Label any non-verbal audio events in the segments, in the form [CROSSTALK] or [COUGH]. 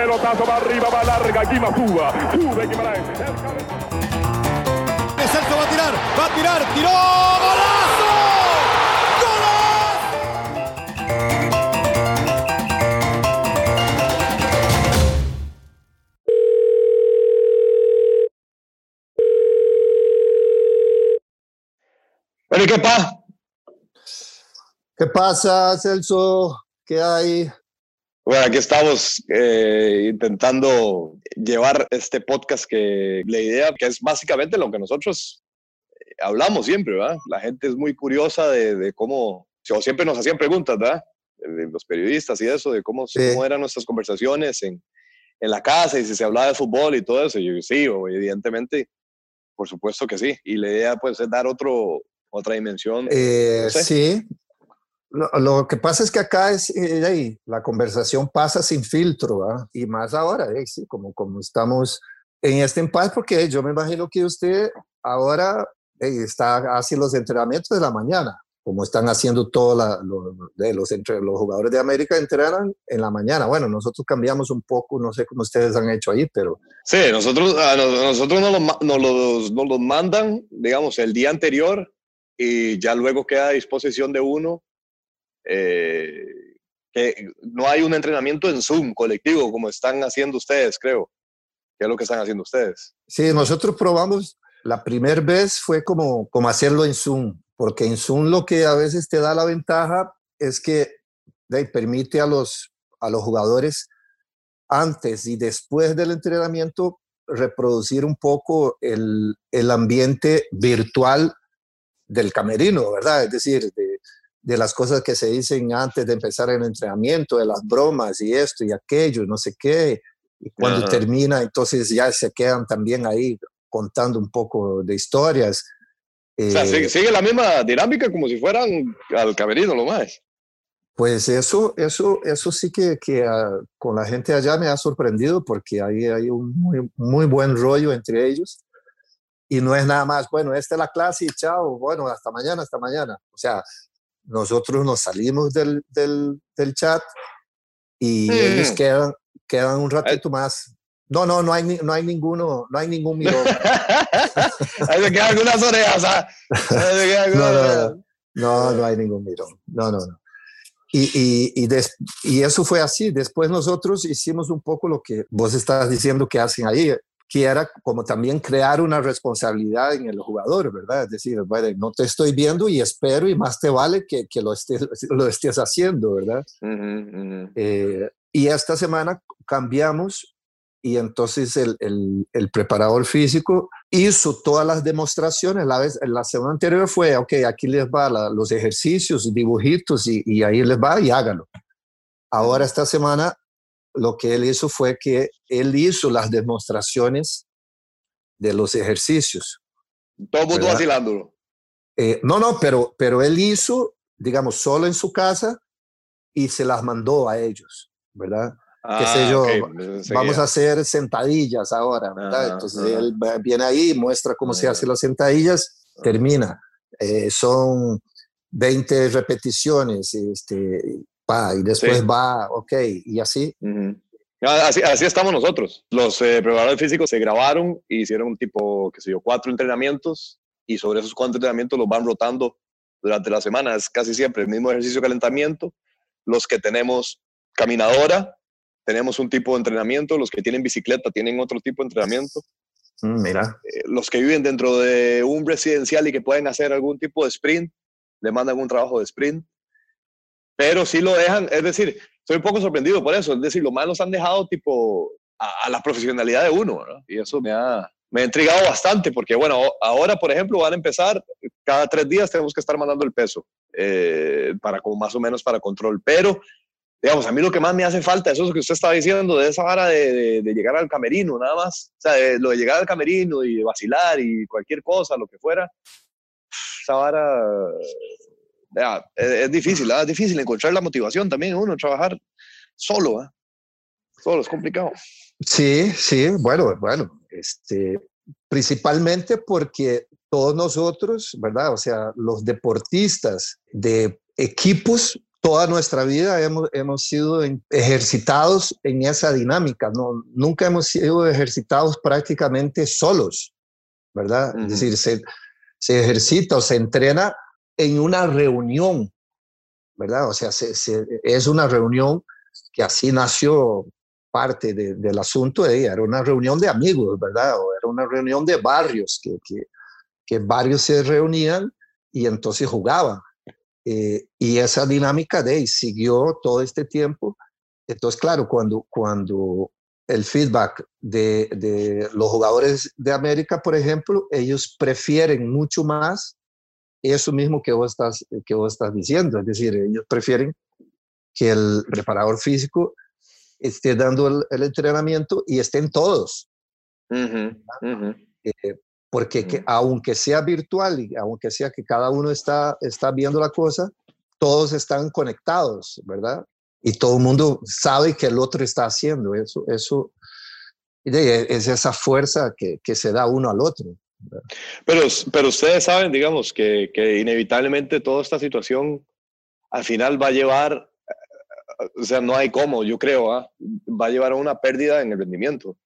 Pelotazo va arriba, va larga, Guima suba. Sube Guimaraes. Celso va a tirar, va a tirar, tiró, golazo. Bueno, ¿y qué pasa? ¿Qué pasa, Celso? ¿Qué hay? Bueno, aquí estamos eh, intentando llevar este podcast que la idea que es básicamente lo que nosotros eh, hablamos siempre, ¿verdad? La gente es muy curiosa de, de cómo, o siempre nos hacían preguntas, ¿verdad? De los periodistas y eso, de cómo, Sí. cómo eran nuestras conversaciones en, en la casa y si se hablaba de fútbol y todo eso. Y yo, sí, evidentemente, por supuesto que sí. Y la idea pues es dar otro, otra dimensión. Eh, No sé. Sí. Lo, lo que pasa es que acá es, eh, ahí, la conversación pasa sin filtro, ¿verdad? y más ahora, eh, sí, como, como estamos en este empate, porque yo me imagino que usted ahora eh, está haciendo los entrenamientos de la mañana, como están haciendo todos los, entre, los jugadores de América entrenan en la mañana. Bueno, nosotros cambiamos un poco, no sé cómo ustedes han hecho ahí, pero Sí, nosotros, a nos- nosotros nos los, nos, los, nos los mandan, digamos, el día anterior y ya luego queda a disposición de uno. Eh, que no hay un entrenamiento en Zoom colectivo como están haciendo ustedes, creo. Que es lo que están haciendo ustedes. Sí, nosotros probamos, la primera vez fue como, como hacerlo en Zoom, porque en Zoom lo que a veces te da la ventaja es que permite a los, a los jugadores antes y después del entrenamiento reproducir un poco el, el ambiente virtual del camerino, ¿verdad? Es decir, de, de las cosas que se dicen antes de empezar el entrenamiento, de las bromas y esto y aquello, no sé qué. Y cuando Ajá. termina, entonces ya se quedan también ahí contando un poco de historias. o sea, Eh, sigue, sigue la misma dinámica como si fueran al camerino, lo más. Pues eso, eso, eso sí que, que ah, con la gente allá me ha sorprendido porque ahí hay un muy, muy buen rollo entre ellos. Y no es nada más, bueno, esta es la clase y chao, bueno, hasta mañana, hasta mañana. O sea, nosotros nos salimos del, del, del chat y Mm. ellos quedan, quedan un ratito más. No, no, no hay, no hay ninguno, no hay ningún [LAUGHS] mirón. Ahí se quedan algunas orejas. ¿ah? Quedan No, no, no, no hay ningún mirón. No, no, no. Y, y, y, des- y eso fue así. Después nosotros hicimos un poco lo que vos estás diciendo que hacen ahí, que era como también crear una responsabilidad en el jugador, ¿verdad? Es decir, bueno, no te estoy viendo y espero y más te vale que, que lo, estés, [LAUGHS] lo estés haciendo, ¿verdad? Eh, y esta semana cambiamos y entonces el, el, el preparador físico hizo todas las demostraciones. La, vez, la semana anterior fue, ok, aquí les va la- los ejercicios, dibujitos y, y ahí les va y hágalo. Ahora esta semana lo que él hizo fue que él hizo las demostraciones de los ejercicios. Todo mundo vacilándolo. Eh, no, no, pero, pero él hizo, digamos, solo en su casa y se las mandó a ellos, ¿verdad? qué sé yo, Ah, enseguida. vamos a hacer sentadillas ahora, ¿verdad? Entonces él viene ahí, muestra cómo se hacen las sentadillas, termina. Eh, son 20 repeticiones, este, pa, y después Sí. va, ok, y así. Ujú. Ah, Así, así estamos nosotros. Los eh, preparadores físicos se grabaron y hicieron un tipo, qué sé yo, cuatro entrenamientos y sobre esos cuatro entrenamientos los van rotando durante la semana. Es casi siempre el mismo ejercicio de calentamiento. Los que tenemos caminadora, tenemos un tipo de entrenamiento. Los que tienen bicicleta tienen otro tipo de entrenamiento. Mm, Mira, Eh, los que viven dentro de un residencial y que pueden hacer algún tipo de sprint, le mandan un trabajo de sprint. Pero sí lo dejan, es decir, estoy un poco sorprendido por eso. Es decir, los más los han dejado tipo a, a la profesionalidad de uno, ¿verdad? Y eso me ha, me ha intrigado bastante porque, bueno, ahora, por ejemplo, van a empezar, cada tres días tenemos que estar mandando el peso, eh, para como más o menos para control. Pero, digamos, a mí lo que más me hace falta, eso es lo que usted estaba diciendo, de esa vara de, de- de llegar al camerino, nada más. O sea, de- lo de llegar al camerino y vacilar y cualquier cosa, lo que fuera. Esa vara, es, es difícil, ¿verdad? es difícil encontrar la motivación también uno, trabajar solo, ¿eh? Solo es complicado. sí, sí, bueno, bueno, este, principalmente porque todos nosotros, ¿verdad? O sea, los deportistas de equipos toda nuestra vida hemos, hemos sido ejercitados en esa dinámica, no, nunca hemos sido ejercitados prácticamente solos, ¿verdad? Es decir, se, se, ejercita o se entrena en una reunión, ¿verdad? O sea, se, es una reunión que así nació parte del asunto, de, era una reunión de amigos, ¿verdad? O era una reunión de barrios, que, que, que varios se reunían y entonces jugaban. Eh, y esa dinámica de ahí siguió todo este tiempo. Entonces, claro, cuando, cuando el feedback de, de, los jugadores de América, por ejemplo, ellos prefieren mucho más eso mismo que vos estás, que vos estás diciendo. Es decir, ellos prefieren que el preparador físico esté dando el, entrenamiento y estén todos. Eh, porque que, aunque sea virtual y aunque sea que cada uno está, está viendo la cosa, todos están conectados, ¿verdad? Y todo el mundo sabe que el otro está haciendo eso. Eso es esa fuerza que, que se da uno al otro. Pero, pero ustedes saben, digamos, que, que inevitablemente toda esta situación al final va a llevar, o sea, no hay cómo, yo creo, ¿ah? va a llevar a una pérdida en el rendimiento.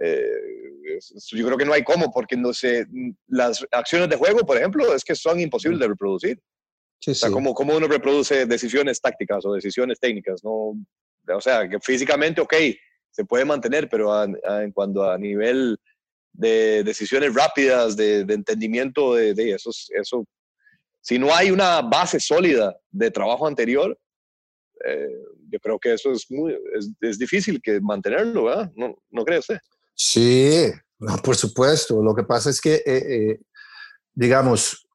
Eh, yo creo que no hay cómo, porque no sé, las acciones de juego, por ejemplo, es que son imposibles de reproducir. o sea, ¿cómo, ¿cómo, uno reproduce decisiones tácticas o decisiones técnicas? No, o sea, que físicamente, ok, se puede mantener, pero en cuanto a nivel de decisiones rápidas, de, entendimiento de, de eso, eso, si no hay una base sólida de trabajo anterior, eh, yo creo que eso es, muy, es, es difícil que mantenerlo, ¿verdad? ¿No, ¿No cree usted? Sí, por supuesto. Lo que pasa es que, eh, eh, digamos,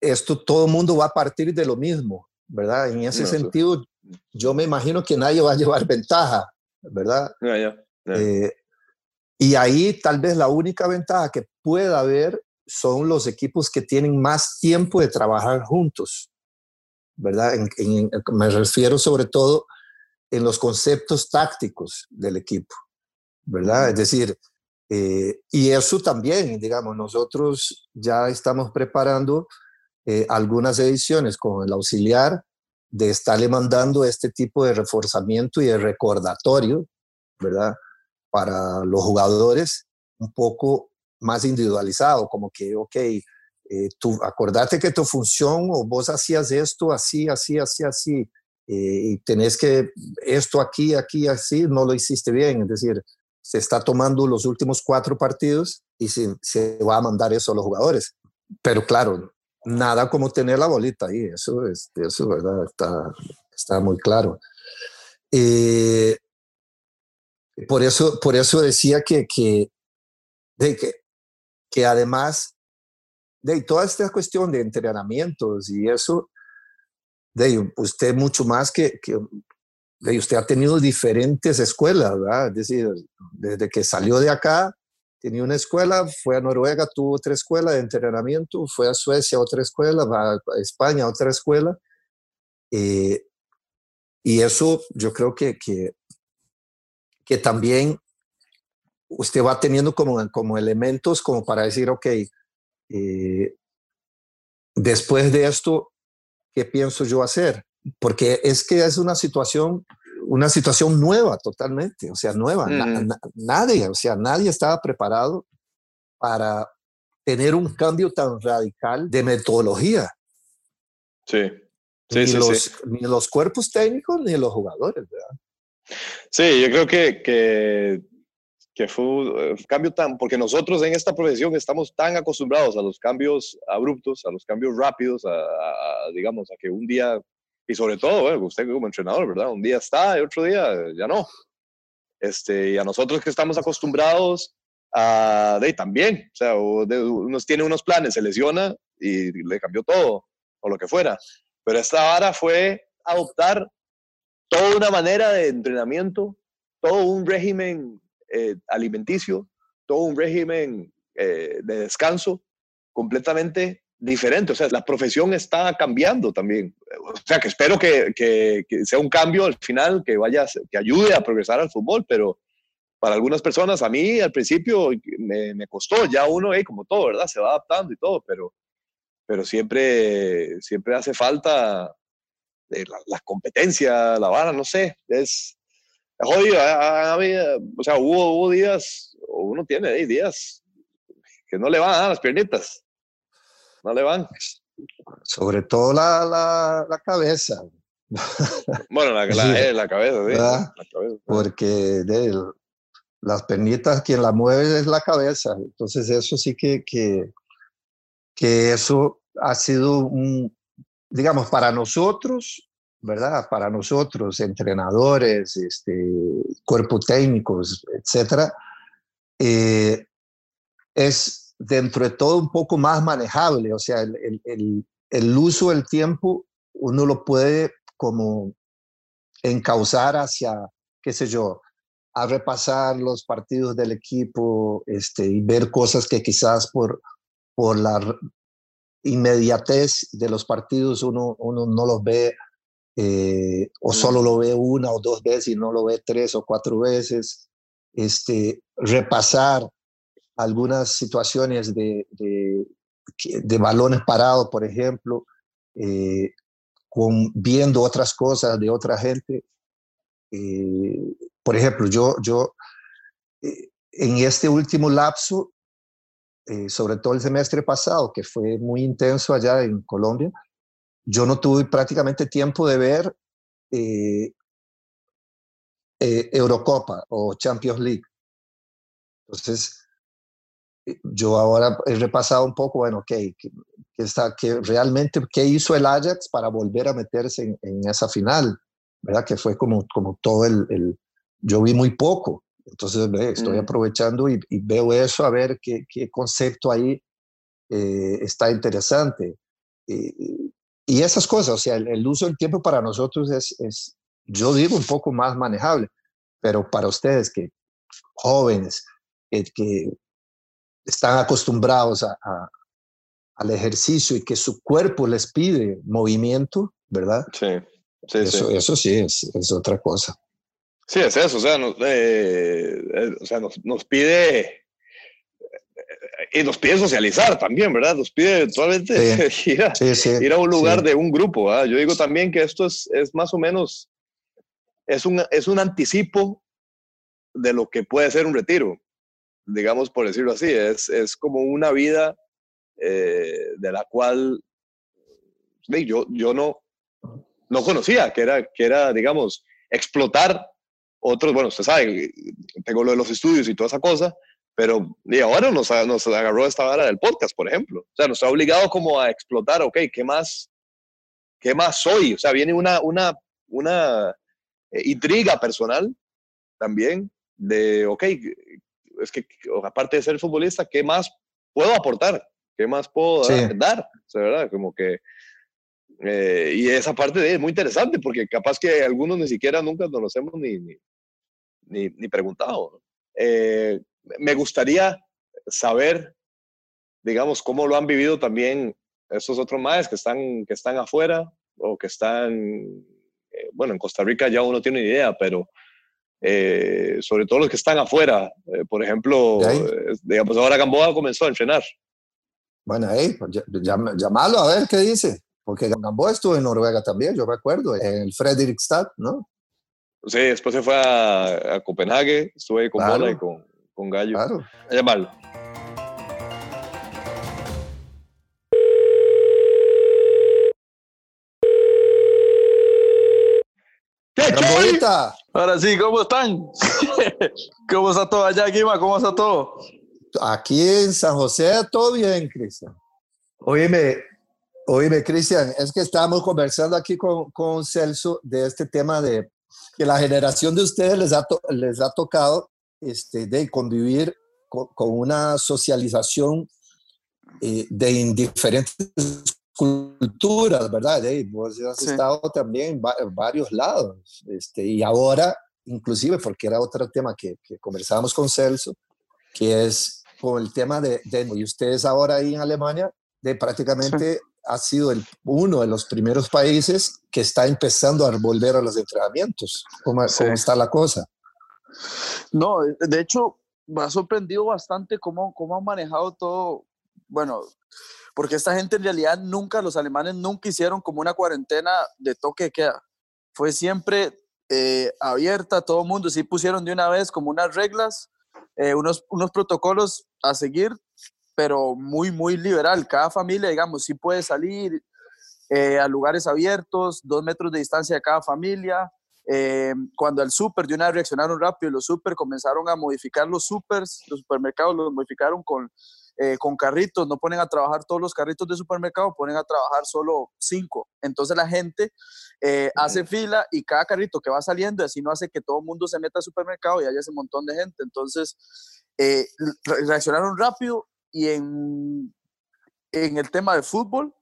esto todo el mundo va a partir de lo mismo, ¿verdad? En ese sentido, yo me imagino que nadie va a llevar ventaja, ¿verdad? Y ahí tal vez la única ventaja que pueda haber son los equipos que tienen más tiempo de trabajar juntos, ¿verdad? me refiero sobre todo en los conceptos tácticos del equipo, ¿verdad? Es decir, eh, y eso también, digamos, nosotros ya estamos preparando eh, algunas ediciones con el auxiliar de estarle mandando este tipo de reforzamiento y de recordatorio, ¿verdad? Para los jugadores un poco más individualizado, como que, ok, eh, tú acordate que tu función o vos hacías esto así, así, así, así, eh, y tenés que esto aquí, aquí, así, no lo hiciste bien. Es decir, se está tomando los últimos cuatro partidos y se, se va a mandar eso a los jugadores. Pero claro, nada como tener la bolita ahí, eso, es, eso ¿verdad? Está, está muy claro. Eh, por, eso, por eso decía que, que, de que, que además de toda esta cuestión de entrenamientos y eso, de usted mucho más que, que de usted ha tenido diferentes escuelas, ¿verdad? Es decir, desde que salió de acá, tenía una escuela, fue a Noruega, tuvo otra escuela de entrenamiento, fue a Suecia, otra escuela, va a España, otra escuela. Eh, y eso yo creo que, que, que, también usted va teniendo como, como elementos como para decir, ok, eh, después de esto, ¿qué pienso yo hacer? Porque es que es una situación, una situación nueva totalmente, o sea, nueva. nadie, o sea, nadie estaba preparado para tener un cambio tan radical de metodología. Sí. Sí, ni, sí, los, sí. ni los cuerpos técnicos ni los jugadores, ¿verdad? Sí, yo creo que, que que fue un eh, cambio tan, porque nosotros en esta profesión estamos tan acostumbrados a los cambios abruptos, a los cambios rápidos, a, digamos, a que un día, y sobre todo, usted como entrenador, ¿verdad? Un día está y otro día ya no. Este, y a nosotros que estamos acostumbrados a, de también, o sea, uno tiene unos planes, se lesiona y le cambió todo, o lo que fuera. Pero esta vara fue adoptar toda una manera de entrenamiento, todo un régimen eh, alimenticio, todo un régimen eh, de descanso completamente diferente. O sea, la profesión está cambiando también. O sea, que espero que, que, sea un cambio al final, que vaya, que ayude a progresar al fútbol, pero para algunas personas, a mí al principio me, costó, ya uno, como todo, ¿verdad? Se va adaptando y todo, pero, pero siempre, siempre hace falta eh, la, la, competencia, la vara, no sé, es, jodido. o sea, hubo, hubo días, uno tiene días que no le van a dar las piernitas, no le van. Sobre todo la, la, la cabeza. Bueno, la, la, eh, la cabeza, sí, la cabeza, Porque de, las pernitas quien la mueve es la cabeza. Entonces eso sí que, que, que eso ha sido un, digamos, para nosotros, ¿verdad? Para nosotros, entrenadores, este, cuerpo técnicos, etcétera, eh, es dentro de todo un poco más manejable. O sea, el, el, el uso del tiempo uno lo puede como encauzar hacia, qué sé yo, a repasar los partidos del equipo este, y ver cosas que quizás por, por la inmediatez de los partidos uno, uno no los ve eh, o solo lo ve una o dos veces y no lo ve tres o cuatro veces. Este, repasar algunas situaciones de, de, de balones parados, por ejemplo, eh, con, viendo otras cosas de otra gente. Eh, por ejemplo, yo, yo en este último lapso, eh, sobre todo el semestre pasado, que fue muy intenso allá en Colombia, yo no tuve prácticamente tiempo de ver Eurocopa o Champions League. Entonces, yo ahora he repasado un poco, bueno, ok, está, que realmente qué hizo el Ajax para volver a meterse en, esa final, ¿verdad? Que fue como, como todo el, el yo vi muy poco, entonces estoy mm. aprovechando y, veo eso a ver qué, qué concepto ahí eh, está interesante. Y, y, esas cosas, o sea, el, uso del tiempo para nosotros es, es, yo digo, un poco más manejable, pero para ustedes que jóvenes, que, que están acostumbrados a, al ejercicio y que su cuerpo les pide movimiento, ¿verdad? Sí, sí, eso, sí. Eso sí es, es, otra cosa. Sí, es eso, o sea, nos, eh, eh o sea, nos, nos pide eh, y nos pide socializar también, ¿verdad? Nos pide eventualmente sí, [LAUGHS] ir, a, sí, sí, ir, a, un lugar de un grupo. ¿verdad? Yo digo también que esto es, es más o menos, es un, es un anticipo de lo que puede ser un retiro, digamos por decirlo así. Es, es como una vida eh, de la cual yo, yo no, no conocía, que era, que era, digamos, explotar otros, bueno, usted sabe, tengo lo de los estudios y toda esa cosa, pero y ahora nos, nos agarró esta vara del podcast, por ejemplo. O sea, nos ha obligado como a explotar, ok, ¿qué más, qué más soy? O sea, viene una, una, una eh, intriga personal también de, ok, es que aparte de ser futbolista, ¿qué más puedo aportar? ¿Qué más puedo dar? O sea, ¿verdad? Como que... Eh, y esa parte es muy interesante porque capaz que algunos ni siquiera nunca nos los hemos ni, ni, ni, preguntado. Eh, me gustaría saber, digamos, cómo lo han vivido también esos otros maes que están, que están afuera o que están, eh, bueno, en Costa Rica ya uno tiene idea, pero eh, sobre todo los que están afuera. Eh, por ejemplo, digamos, ahora Gamboa comenzó a entrenar bueno, ahí, pues, llamalo a ver qué dice. Porque Gamboa estuvo en Noruega también, yo me acuerdo, en el Fredrikstad, ¿no? Sí, después se fue a, a Copenhague, estuve ahí con claro. Bola y con, con Gallo. Claro. A llamarlo. ¿Qué Ahora sí, ¿cómo están? [LAUGHS] ¿Cómo está todo allá, Guima? ¿Cómo está todo? Aquí en San José todo bien, Cristian. Oíme, oíme, Cristian, es que estamos conversando aquí con, con, Celso de este tema de que la generación de ustedes les ha, to, les ha tocado este, de convivir con, con una socialización eh, de diferentes culturas, ¿verdad? De, vos has sí. estado también en varios lados. Este, y ahora, inclusive, porque era otro tema que, que conversábamos con Celso, que es con el tema de, de, y ustedes ahora ahí en Alemania, de prácticamente sí. Ha sido el, uno de los primeros países que está empezando a volver a los entrenamientos. ¿Cómo, sí. cómo está la cosa? No, de hecho, me ha sorprendido bastante cómo, cómo han manejado todo. Bueno, porque esta gente en realidad nunca, los alemanes nunca hicieron como una cuarentena de toque de queda. Fue siempre eh, abierta, todo el mundo sí pusieron de una vez como unas reglas, eh, unos, unos protocolos a seguir, pero muy, muy liberal. Cada familia, digamos, sí puede salir eh, a lugares abiertos, dos metros de distancia de cada familia. cuando el súper de una vez reaccionaron rápido, los súper comenzaron a modificar los supers, los supermercados los modificaron con eh, con carritos, no ponen a trabajar todos los carritos de supermercado, ponen a trabajar solo cinco. Entonces la gente eh, hace fila y cada carrito que va saliendo, así no hace que todo el mundo se meta al supermercado y haya ese montón de gente. Entonces eh, reaccionaron rápido y en, en el tema de fútbol,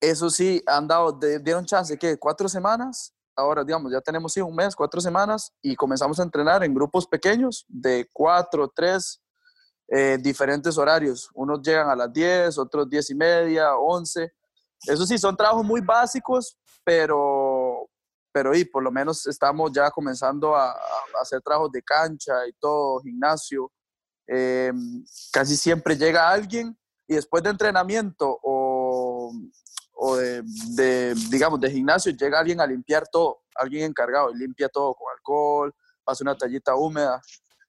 eso sí, han dado, dieron chance que cuatro semanas ahora, digamos, ya tenemos sí, un mes, cuatro semanas y comenzamos a entrenar en grupos pequeños de cuatro, tres, eh, diferentes horarios. Unos llegan a las 10, otros 10 y media, 11. Eso sí, son trabajos muy básicos, pero, pero y por lo menos estamos ya comenzando a, hacer trabajos de cancha y todo, gimnasio. Eh, casi siempre llega alguien y después de entrenamiento o, o de, de, digamos, de gimnasio, llega alguien a limpiar todo, alguien encargado y limpia todo con alcohol, pasa una tallita húmeda.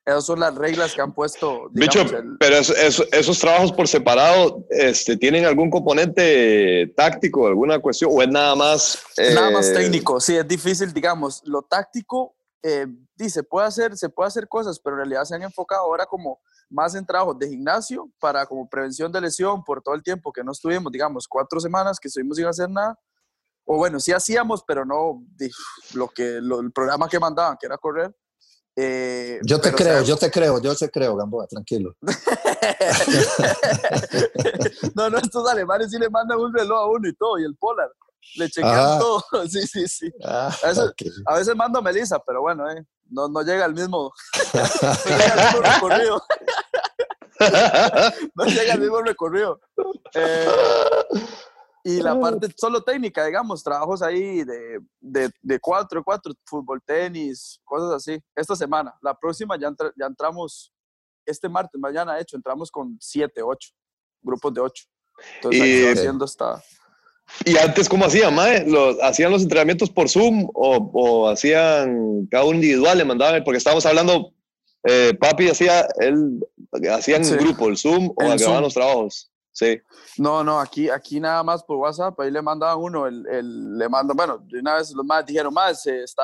Esas son las reglas que han puesto. Digamos, pero esos trabajos por separado, este, ¿tienen algún componente táctico, alguna cuestión, o es nada más? Nada más eh, técnico, sí, es difícil, digamos, lo táctico, eh, dice, puede hacer, se puede hacer cosas, pero en realidad se han enfocado ahora como más en trabajos de gimnasio para como prevención de lesión por todo el tiempo que no estuvimos, digamos, cuatro semanas que estuvimos sin hacer nada, o bueno, sí hacíamos, pero no lo que, el programa que mandaban, que era correr, eh, yo te creo, yo te creo, yo te creo, Gamboa, tranquilo. [LAUGHS] no, no, estos alemanes sí le mandan un reloj a uno y todo, y el polar. Le chequean todo. [LAUGHS] Sí, sí, sí. Ah, a, veces, a, veces, mando a Melissa, pero bueno, eh, no, no llega al mismo, [LAUGHS] no llega al mismo [LAUGHS] recorrido. no llega al mismo recorrido. Eh, y la parte solo técnica, digamos, trabajos ahí de, de, de cuatro, cuatro, fútbol, tenis, cosas así. Esta semana, la próxima ya, ya entramos, este martes, mañana, de hecho, entramos con siete, ocho, grupos de ocho. Entonces, y, haciendo hasta... ¿Y antes cómo hacían, Mae? ¿Los, ¿Hacían los entrenamientos por Zoom o, o hacían cada uno individual? Le mandaban, porque estábamos hablando, eh, papi hacía, él, hacían en grupo el Zoom o acababan los trabajos. Sí. No, no, aquí, aquí nada más por WhatsApp, ahí le mandaban uno, el, el, le mando, bueno, de una vez los más dijeron, más, está,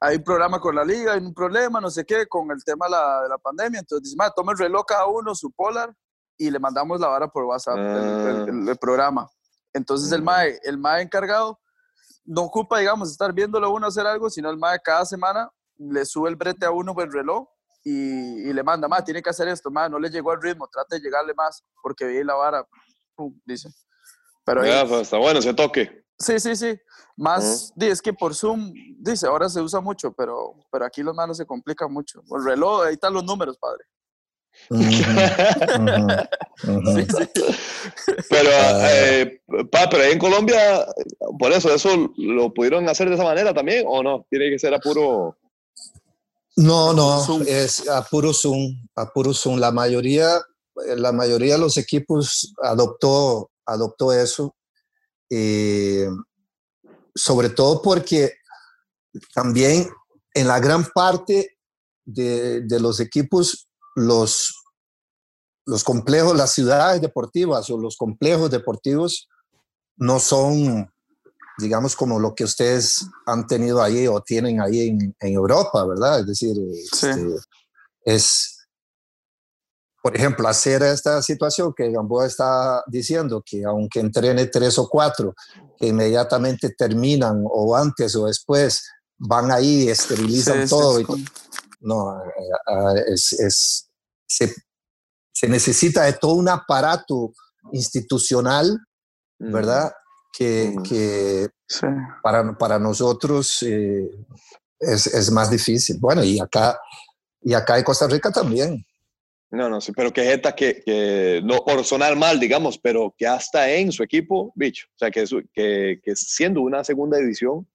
hay un programa con la liga, hay un problema, no sé qué, con el tema de la, de la pandemia, entonces dice, más, toma el reloj cada uno, su polar, y le mandamos la vara por WhatsApp, el, ah. programa. Entonces el MAE, el MAE encargado, no ocupa, digamos, estar viéndolo uno hacer algo, sino el MAE cada semana le sube el brete a uno por el reloj y, le manda, más tiene que hacer esto, más no le llegó al ritmo, trate de llegarle más, porque vi la vara, dice. Pero ya, pues, está bueno ese toque. Sí, sí, sí. Más, es que por Zoom, dice, ahora se usa mucho, pero, pero aquí los manos se complican mucho. El reloj, ahí están los números, padre. Pero, eh, pa, pero ahí en Colombia, por eso, ¿eso lo pudieron hacer de esa manera también o no? Tiene que ser a puro... No, no, es a puro Zoom, a puro Zoom. La mayoría, la mayoría de los equipos adoptó, adoptó eso, eh, sobre todo porque también en la gran parte de, de, los equipos, los, los complejos, las ciudades deportivas o los complejos deportivos no son digamos, como lo que ustedes han tenido ahí o tienen ahí en, Europa, ¿verdad? Es decir, este, es, por ejemplo, hacer esta situación que Gamboa está diciendo, que aunque entrene tres o cuatro, que inmediatamente terminan o antes o después van ahí, esterilizan todo. no, eh, eh, es, se, se necesita de todo un aparato institucional, ¿verdad? que, para, para, nosotros eh, es, es, más difícil. Bueno, y acá, y acá en Costa Rica también. No, no, sí, pero que Jeta que, que, no por sonar mal, digamos, pero que hasta en su equipo, bicho, o sea, que, que, que siendo una segunda división,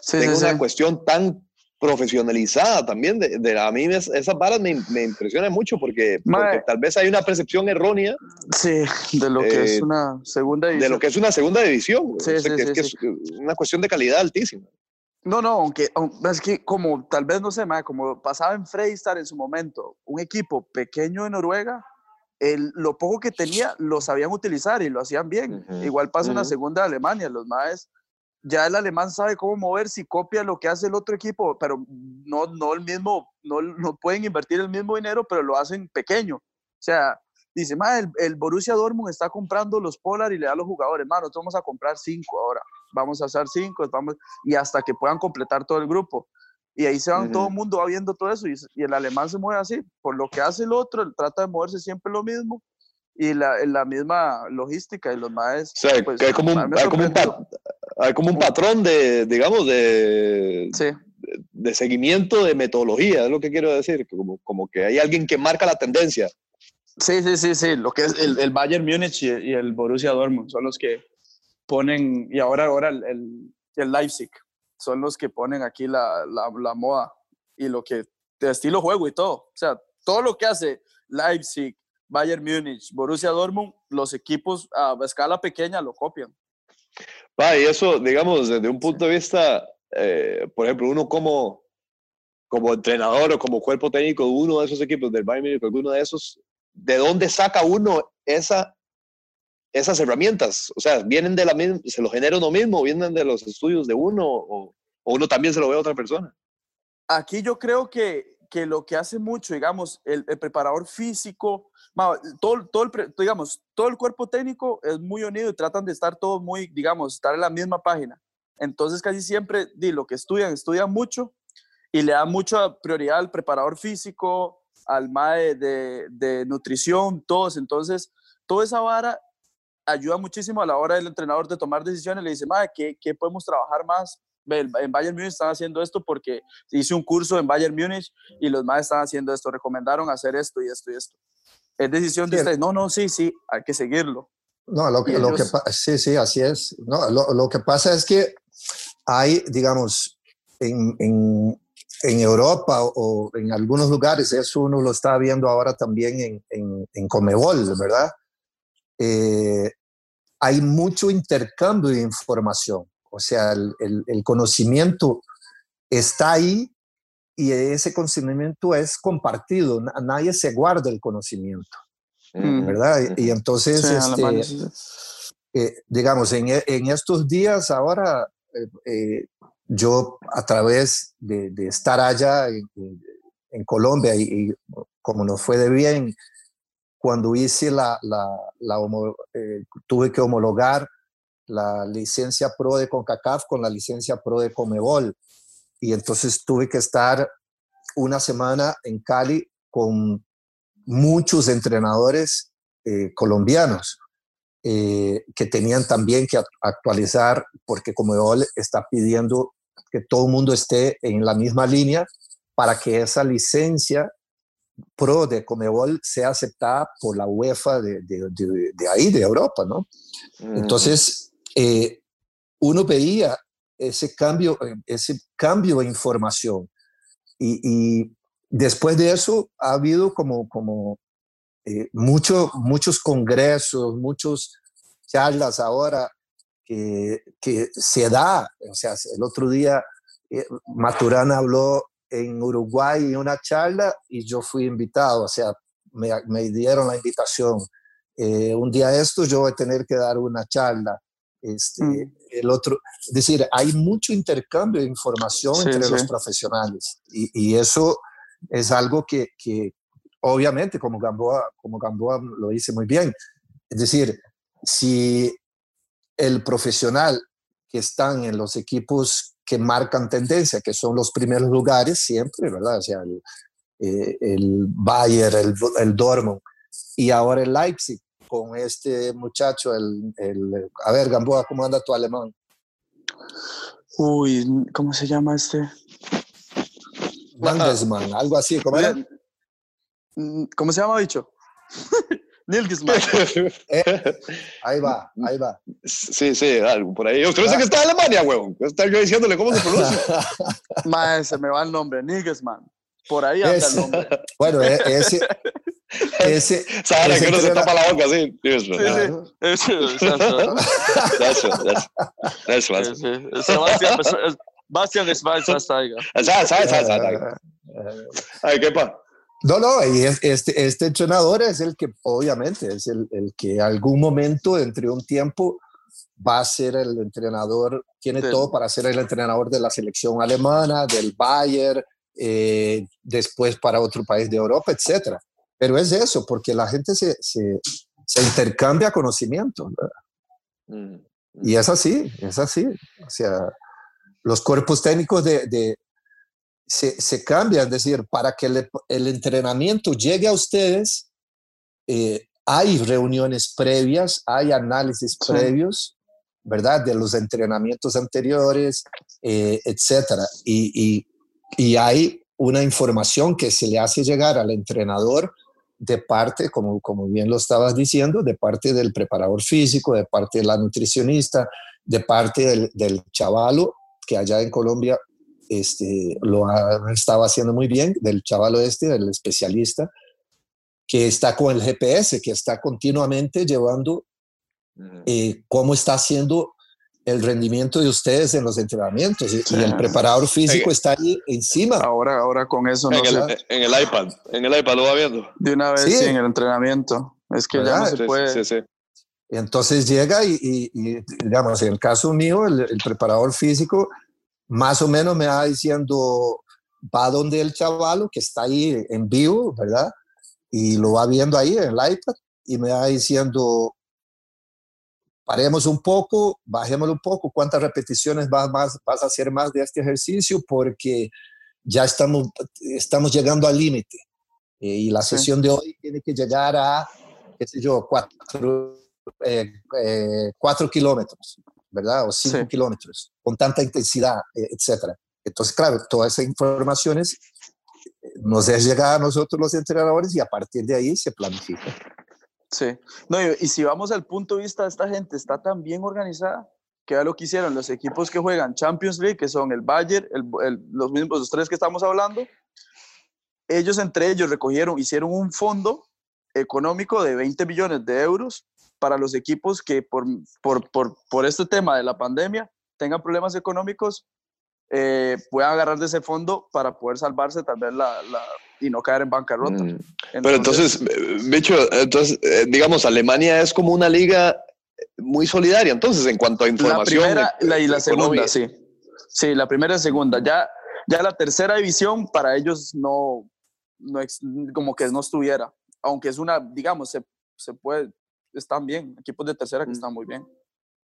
sí, tenga una cuestión tan profesionalizada también. De, de- a mí es- esas varas me, me impresionan mucho porque, porque tal vez hay una percepción errónea Sí, de lo que Eh, es una segunda de división. lo que es una segunda división. Sí, O sea, sí, que, es sí, que sí. es una cuestión de calidad altísima. No, no, aunque aun- es que como tal vez no sé, mae, como pasaba en Freistar en su momento, un equipo pequeño de Noruega, el, lo poco que tenía lo sabían utilizar y lo hacían bien. Ujú, Igual pasa en la segunda de Alemania, los maes, ya el alemán sabe cómo moverse y copia lo que hace el otro equipo, pero no, no el mismo, no, no pueden invertir el mismo dinero, pero lo hacen pequeño. O sea, dice, "Ma, el, el Borussia Dortmund está comprando los Polar y le da a los jugadores, "Ma, nosotros vamos a comprar cinco ahora, vamos a hacer cinco, vamos, y hasta que puedan completar todo el grupo. Y ahí se van, todo el mudo va viendo todo eso, y, y el alemán se mueve así, por lo que hace el otro, él trata de moverse siempre lo mismo, y la, la misma logística, y los maes, O sea, pues, que hay como un, hay como un, pa- sorprendió. Hay como un patrón de, digamos, de, Sí, de seguimiento de metodología, es lo que quiero decir, como, como que hay alguien que marca la tendencia. Sí, sí, sí, sí. Lo que es el, el Bayern Múnich y, y el Borussia Dortmund son los que ponen, y ahora, ahora el, el, el Leipzig, son los que ponen aquí la, la, la moda y lo que, de estilo juego y todo. O sea, todo lo que hace Leipzig, Bayern Múnich, Borussia Dortmund, los equipos a escala pequeña lo copian. Va, y eso, digamos, desde un punto de vista, eh, por ejemplo, uno como, como entrenador o como cuerpo técnico de uno de esos equipos del Bayern Múnich, alguno de esos, ¿de dónde saca uno esa, esas herramientas? O sea, ¿vienen de la misma, se lo genera uno mismo, vienen de los estudios de uno o, o uno también se lo ve a otra persona? Aquí yo creo que, que lo que hace mucho, digamos, el, preparador físico, todo, todo el, digamos, todo el cuerpo técnico es muy unido y tratan de estar todos muy, digamos, estar en la misma página. Entonces casi siempre, di, lo que estudian, estudian mucho y le dan mucha prioridad al preparador físico, al MAE de, de nutrición, todos. Entonces, toda esa vara ayuda muchísimo a la hora del entrenador de tomar decisiones. Le dice, MAE, ¿qué, qué podemos trabajar más? En Bayern Múnich están haciendo esto porque hice un curso en Bayern Múnich y los MAE están haciendo esto, recomendaron hacer esto y esto y esto. Es decisión de Sí. ustedes. No, no, sí, sí, hay que seguirlo. No, lo que, Y lo que ellos- sí, sí, así es. No, lo, lo que pasa es que hay, digamos, en, en, en Europa o en algunos lugares, eso uno lo está viendo ahora también en, en, en Comebol, ¿verdad? Eh, hay mucho intercambio de información, o sea, el, el- el conocimiento está ahí y ese conocimiento es compartido, na- nadie se guarda el conocimiento, Mm. ¿verdad? Y, y entonces, Sí, este, eh, digamos, en, en estos días ahora, eh, eh, yo a través de, de estar allá en, en- en Colombia y, y como nos fue de bien, cuando hice la, la, la homo- eh, tuve que homologar la licencia pro de CONCACAF con la licencia pro de Comebol. Y entonces tuve que estar una semana en Cali con muchos entrenadores eh, colombianos eh, que tenían también que act- actualizar porque Comebol está pidiendo que todo el mundo esté en la misma línea para que esa licencia pro de Comebol sea aceptada por la UEFA de, de- de- de ahí, de Europa, ¿no? Entonces, eh, uno veía ese cambio, eh, ese cambio de información. Y, después de eso ha habido como, como eh, mucho- muchos congresos, muchos charlas ahora que, se da. O sea, el otro día eh, Maturana habló en Uruguay en una charla y yo fui invitado. O sea, me, me dieron la invitación. Un día esto yo voy a tener que dar una charla. Este, Mm. el otro, es decir, hay mucho intercambio de información Sí, entre los sí. profesionales y, y eso es algo que, que obviamente, como Gamboa, como Gamboa lo dice muy bien, es decir, si el profesional que están en los equipos que marcan tendencia, que son los primeros lugares siempre, ¿verdad? O sea, el, eh, el Bayern, el, el Dortmund y ahora el Leipzig con este muchacho, el, el a ver, Gamboa, ¿cómo anda tu alemán? Uy, ¿cómo se llama este? Landesman, algo así, ¿cómo era? Mm, ¿Cómo se llama, bicho? [LAUGHS] Nilgesman. Eh, ahí va, ahí va. Sí, sí, algo por ahí. Usted sé que está en Alemania, huevón. Estar yo diciéndole cómo se pronuncia. [LAUGHS] Mae, se me va el nombre, Nilgesman. Por ahí anda el nombre. Bueno, e- ese, ese, Sabe ese que uno se tapa la boca así. Sí, ¿verdad? sí. Eso. Eso, eso. Eso, Sí, sí. Bastian Schweinsteiger. Sabe, sabe, sabe, sabe. Ay, ¿qué pa? No, no, y es- este, este entrenador es el que, obviamente, es el, el que algún momento, entre un tiempo, va a ser el entrenador, tiene Del- todo para ser el entrenador de la selección alemana, del Bayern, eh, después para otro país de Europa, etcétera. Pero es eso, porque la gente se, se, se intercambia conocimiento. Mm. Y es así, es así. O sea, los cuerpos técnicos de, de- se, se cambian, es decir, para que el, el entrenamiento llegue a ustedes, eh, hay reuniones previas, hay análisis Sí. previos, ¿verdad? De los entrenamientos anteriores, eh, etcétera. Y, y, y hay una información que se le hace llegar al entrenador de parte, como, como bien lo estabas diciendo, de parte del preparador físico, de parte de la nutricionista, de parte del, del chavalo, que allá en Colombia este, lo ha, estaba haciendo muy bien, del chavalo este, del especialista, que está con el GPS, que está continuamente llevando eh, cómo está haciendo el rendimiento de ustedes en los entrenamientos. Y, y el preparador físico está ahí encima. Ahora, ahora con eso no En el, en el iPad. En el iPad lo va viendo. De una vez Sí. sí, en el entrenamiento. Es que ya no ¿Verdad? se Sí, puede. sí, sí. Entonces llega y, y- y, digamos, en el caso mío, el, el preparador físico más o menos me va diciendo, va donde el chavalo que está ahí en vivo, ¿verdad? Y lo va viendo ahí en el iPad y me va diciendo, paremos un poco, bajémoslo un poco, cuántas repeticiones vas, más, vas a hacer más de este ejercicio porque ya estamos, estamos llegando al límite. Eh, y la sesión de hoy tiene que llegar a, qué sé yo, cuatro, eh, eh, cuatro kilómetros, ¿verdad? O cinco Sí. kilómetros, con tanta intensidad, eh, etcétera. Entonces, claro, todas esas informaciones eh, nos es llegada a nosotros los entrenadores y a partir de ahí se planifica. Sí. No, y, si vamos al punto de vista de esta gente, está tan bien organizada que ya lo que hicieron los equipos que juegan Champions League, que son el Bayern, los mismos, los tres que estamos hablando, ellos entre ellos recogieron, hicieron un fondo económico de 20 millones de euros para los equipos que por, por, por, por este tema de la pandemia tengan problemas económicos, eh, puedan agarrar de ese fondo para poder salvarse también la, la, y no caer en bancarrota. Mm. Pero entonces, eh, bicho, entonces, eh, digamos, Alemania es como una liga muy solidaria, entonces, en cuanto a La información. primera eh, la, y la segunda, sí. Sí, la primera y segunda. Ya, ya la tercera división para ellos no, no como que no estuviera. Aunque es una, digamos, se, se puede, están bien. Equipos de tercera que Mm. están muy bien.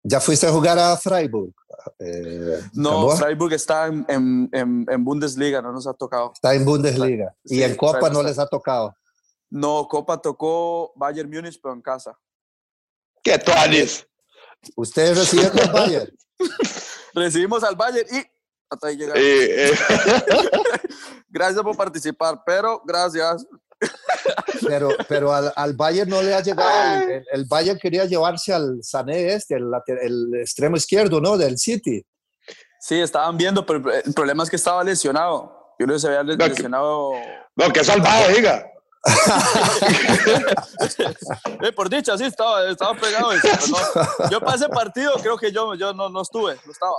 ¿Ya fuiste a jugar a Freiburg? Eh, No, Gamboa? Freiburg está en, en, en- en Bundesliga, no nos ha tocado. Está en Bundesliga. y Sí, en Copa Freiburg no está- les ha tocado. No, Copa tocó Bayern Múnich, pero en casa. ¿Qué tuanis? Ustedes reciben el Bayern. [LAUGHS] Recibimos al Bayern y hasta ahí llegamos. Eh, eh, [LAUGHS] Gracias por participar, pero gracias. Pero, pero al, al Bayern no le ha llegado. El, el- el Bayern quería llevarse al Sané este, el, extremo izquierdo, ¿no? Del City. Sí, estaban viendo, pero el problema es que estaba lesionado. Yo creo que se había que- lesionado. no, que salvado, diga. [LAUGHS] Eh, por dicha, sí, estaba, estaba pegado. no. Yo para ese partido creo que yo, yo no, no estuve, no estaba.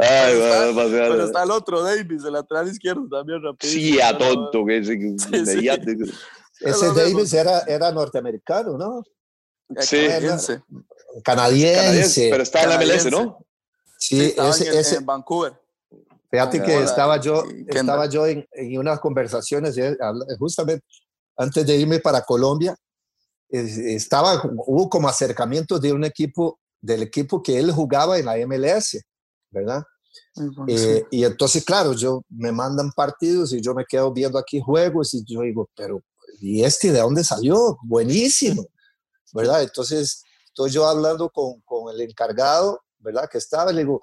Ay, está- Pero está el otro, Davis, el lateral izquierdo también rápido. Sí, a tonto, que sí. Ese Davis era, era norteamericano, ¿no? Canadiense. Canadiense. Canadiense, pero está en la MLS, ¿no? Sí, Sí, estaba ese, en, ese- en Vancouver. Fíjate que Ola estaba yo, Kendall. estaba yo en, en unas conversaciones, eh, justamente antes de irme para Colombia, estaba, hubo como acercamientos de un equipo, del equipo que él jugaba en la MLS, ¿verdad? Eh, y entonces, claro, yo me mandan partidos y yo me quedo viendo aquí juegos y yo digo, pero ¿y este de dónde salió? Buenísimo, ¿verdad? Entonces, estoy yo hablando con, con el encargado, ¿verdad? Que estaba, y le digo,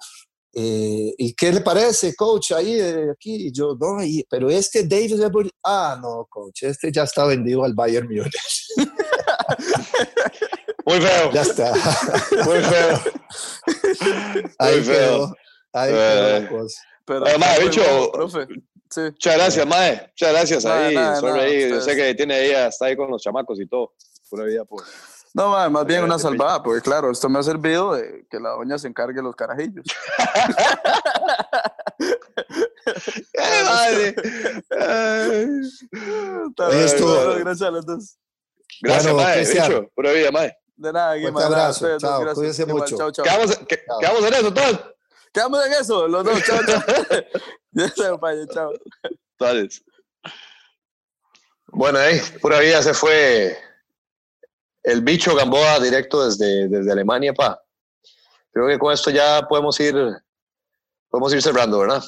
eh, ¿y qué le parece, coach, ahí, eh, aquí? Y yo, no, y- pero este Davis, Edwards- ah, no, coach, este ya está vendido al Bayern Múnich. [LAUGHS] Muy feo. ya está. Muy feo. ahí Muy feo. quedó, ahí quedó Eh, la cosa. Pero Además, bicho, bueno, profe. Sí. Muchas gracias, Mae. Muchas gracias Nada, ahí. nada, nada, ahí. Yo sé que tiene ella, está ahí con los chamacos y todo. Pura vida, pues. No, ma, más bien una salvada, porque claro, esto me ha servido de que la doña se encargue de los carajillos. [LAUGHS] ¡Ay, madre! Ay. Esto- bueno, gracias a los dos. Gracias, Bueno. Cristian. Bicho, pura vida, Mae. De nada, de nada, abrazo, dos, chao, gracias. cuídense Igual, mucho. Chao, chao. Quedamos, que- Chao. quedamos en eso, todos. Quedamos en eso, los dos. Chao, chao. [LAUGHS] ya se vaya, chao. Dale. Bueno, ahí, pura vida se fue el bicho Gamboa directo desde, desde Alemania, pa. Creo que con esto ya podemos ir, podemos ir cerrando, ¿verdad?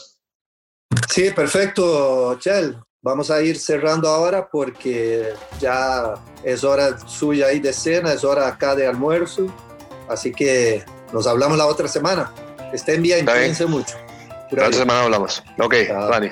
Sí, perfecto, Chel. Vamos a ir cerrando ahora porque ya es hora suya ahí de cena, es hora acá de almuerzo. Así que nos hablamos la otra semana. Estén bien, cuídense mucho. La otra semana hablamos. Ok. Dani.